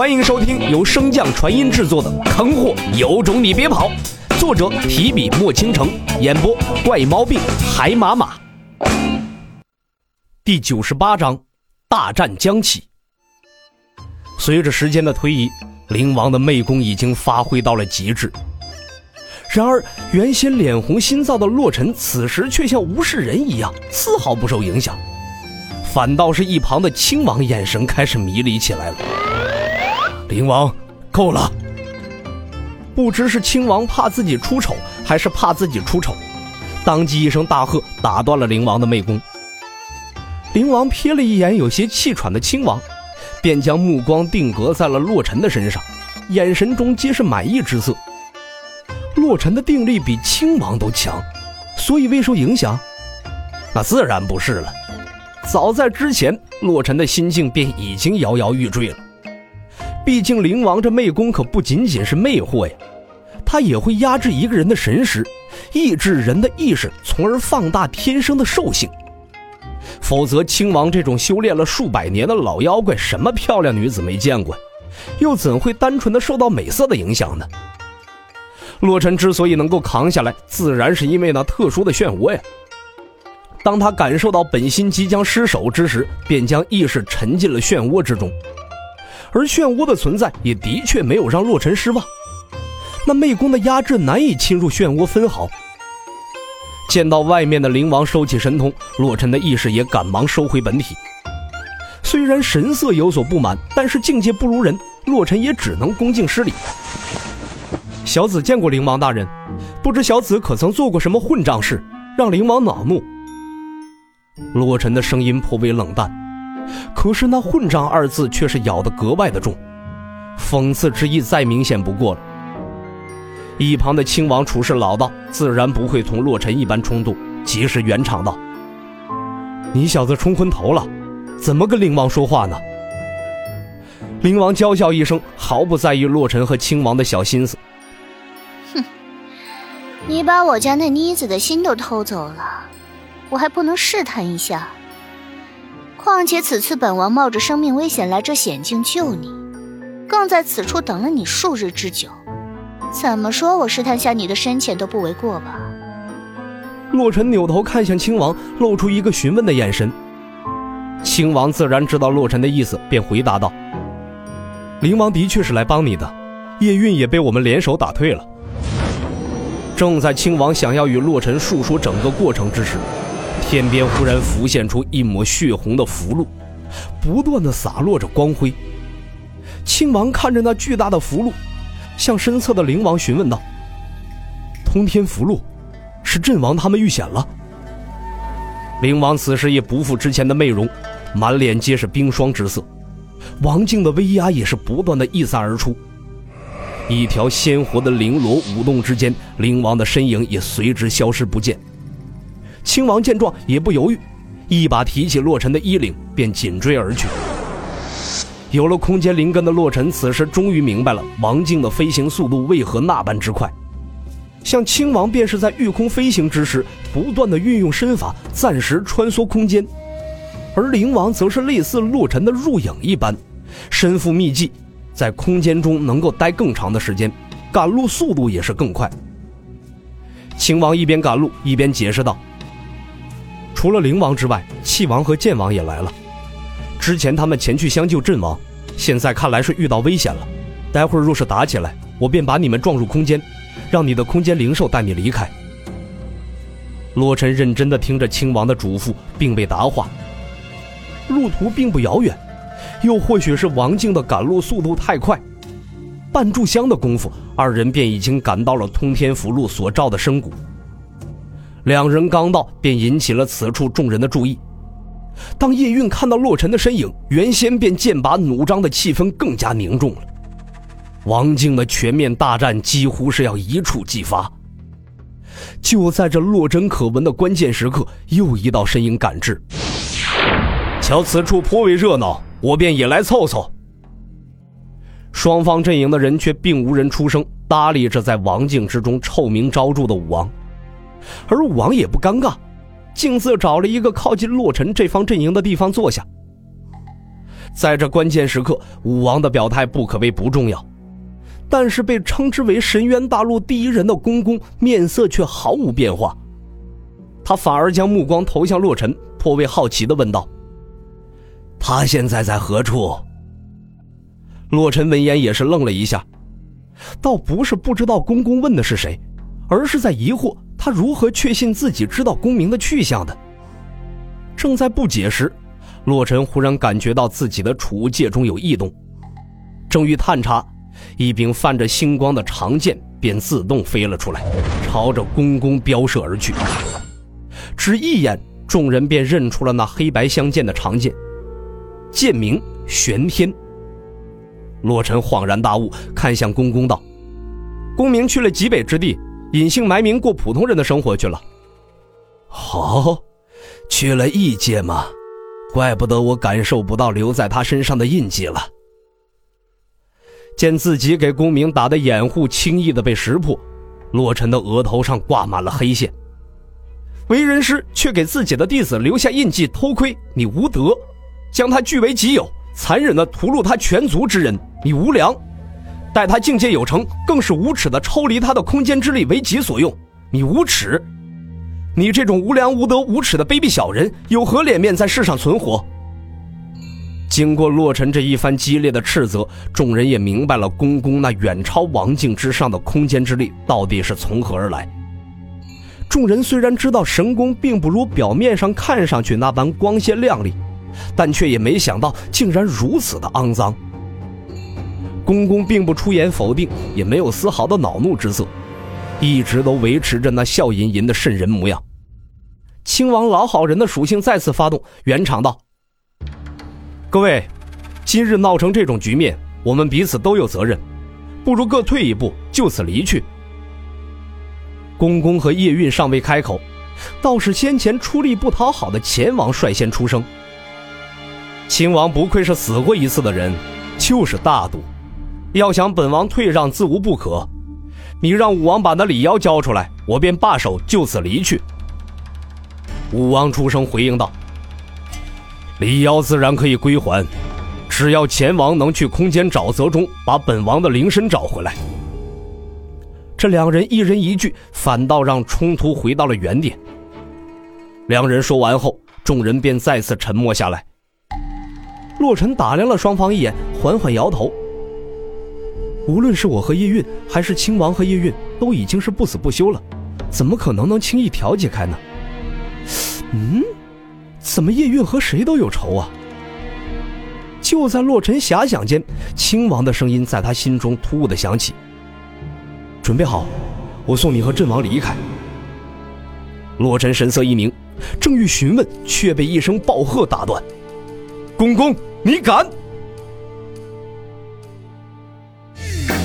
欢迎收听由升降传音制作的《坑货有种你别跑》，作者提笔墨倾城，演播怪毛病海马马。第九十八章，大战将起。随着时间的推移，灵王的媚功已经发挥到了极致。然而，原先脸红心燥的洛尘，此时却像无事人一样，丝毫不受影响。反倒是一旁的亲王眼神开始迷离起来了。灵王，够了！不知是亲王怕自己出丑，还是怕自己出丑，当即一声大喝，打断了灵王的媚功。灵王瞥了一眼有些气喘的亲王，便将目光定格在了洛尘的身上，眼神中皆是满意之色。洛尘的定力比亲王都强，所以未受影响？那自然不是了。早在之前，洛尘的心境便已经摇摇欲坠了。毕竟灵王这魅功可不仅仅是魅惑呀，他也会压制一个人的神识，抑制人的意识，从而放大天生的兽性。否则，青王这种修炼了数百年的老妖怪，什么漂亮女子没见过，又怎会单纯的受到美色的影响呢？洛尘之所以能够扛下来，自然是因为那特殊的漩涡呀。当他感受到本心即将失守之时，便将意识沉进了漩涡之中，而漩涡的存在也的确没有让洛尘失望。那魅功的压制难以侵入漩涡分毫。见到外面的灵王收起神通，洛尘的意识也赶忙收回本体。虽然神色有所不满，但是境界不如人，洛尘也只能恭敬施礼。小子见过灵王大人，不知小子可曾做过什么混账事，让灵王恼怒？洛尘的声音颇为冷淡，可是那“混账”二字却是咬得格外的重，讽刺之意再明显不过了。一旁的亲王处事老道，自然不会同洛尘一般冲动，及时圆场道：“你小子冲昏头了，怎么跟灵王说话呢？”灵王娇笑一声，毫不在意洛尘和亲王的小心思：“哼，你把我家那妮子的心都偷走了。”我还不能试探一下？况且此次本王冒着生命危险来这险境救你，更在此处等了你数日之久，怎么说我试探下你的深浅都不为过吧？洛尘扭头看向亲王，露出一个询问的眼神。亲王自然知道洛尘的意思，便回答道：“灵王的确是来帮你的，叶韵也被我们联手打退了。”正在亲王想要与洛尘述说整个过程之时。天边忽然浮现出一抹血红的符箓，不断的洒落着光辉。亲王看着那巨大的符箓，向身侧的灵王询问道：“通天符箓，是阵王他们遇险了？”灵王此时也不复之前的媚容，满脸皆是冰霜之色，王静的威压也是不断的溢散而出。一条鲜活的绫罗舞动之间，灵王的身影也随之消失不见。亲王见状也不犹豫，一把提起洛尘的衣领，便紧追而去。有了空间灵根的洛尘，此时终于明白了王静的飞行速度为何那般之快。像亲王便是在御空飞行之时，不断的运用身法，暂时穿梭空间；而灵王则是类似洛尘的入影一般，身负秘技，在空间中能够待更长的时间，赶路速度也是更快。亲王一边赶路一边解释道。除了灵王之外，气王和剑王也来了。之前他们前去相救阵王，现在看来是遇到危险了。待会儿若是打起来，我便把你们撞入空间，让你的空间灵兽带你离开。洛尘认真地听着亲王的嘱咐，并未答话。路途并不遥远，又或许是王静的赶路速度太快，半炷香的功夫，二人便已经赶到了通天符箓所照的深谷。两人刚到，便引起了此处众人的注意。当叶韵看到洛尘的身影，原先便剑拔弩张的气氛更加凝重了。王静的全面大战几乎是要一触即发。就在这落针可闻的关键时刻，又一道身影赶至。瞧此处颇为热闹，我便也来凑凑。双方阵营的人却并无人出声搭理这在王境之中臭名昭著的武王。而武王也不尴尬，径自找了一个靠近洛尘这方阵营的地方坐下。在这关键时刻，武王的表态不可谓不重要。但是被称之为神渊大陆第一人的公公面色却毫无变化，他反而将目光投向洛尘，颇为好奇的问道：“他现在在何处？”洛尘闻言也是愣了一下，倒不是不知道公公问的是谁，而是在疑惑他如何确信自己知道公明的去向的。正在不解时，洛尘忽然感觉到自己的储物戒中有异动，正欲探查。一柄泛着星光的长剑便自动飞了出来，朝着公公飙射而去。只一眼，众人便认出了那黑白相间的长剑，剑名玄天。洛尘恍然大悟，看向公公道：“公明去了极北之地，隐姓埋名过普通人的生活去了。”“好，去了异界吗？怪不得我感受不到留在他身上的印记了。”见自己给公明打的掩护轻易的被识破，洛尘的额头上挂满了黑线。为人师却给自己的弟子留下印记，偷窥你无德；将他据为己有，残忍的屠戮他全族之人，你无良；待他境界有成，更是无耻的抽离他的空间之力为己所用，你无耻！你这种无良无德无耻的卑鄙小人，有何脸面在世上存活？经过洛尘这一番激烈的斥责，众人也明白了公公那远超王境之上的空间之力到底是从何而来。众人虽然知道神功并不如表面上看上去那般光鲜亮丽，但却也没想到竟然如此的肮脏。公公并不出言否定，也没有丝毫的恼怒之色，一直都维持着那笑吟吟的瘆人模样。亲王老好人的属性再次发动，圆场道。各位，今日闹成这种局面，我们彼此都有责任，不如各退一步，就此离去。公公和叶韵尚未开口，倒是先前出力不讨好的钱王率先出声。秦王不愧是死过一次的人，就是大度，要想本王退让，自无不可。你让武王把那李妖交出来，我便罢手，就此离去。武王出声回应道。李妖自然可以归还，只要前王能去空间沼泽中把本王的灵身找回来。这两人一人一句，反倒让冲突回到了原点。两人说完后，众人便再次沉默下来。洛尘打量了双方一眼，缓缓摇头。无论是我和叶韵，还是亲王和叶韵，都已经是不死不休了，怎么可能能轻易调解开呢？嗯。怎么叶韵和谁都有仇啊？就在洛尘遐想间，亲王的声音在他心中突兀的响起：“准备好，我送你和阵王离开。”洛尘神色一凝，正欲询问，却被一声暴喝打断：“公公，你敢！”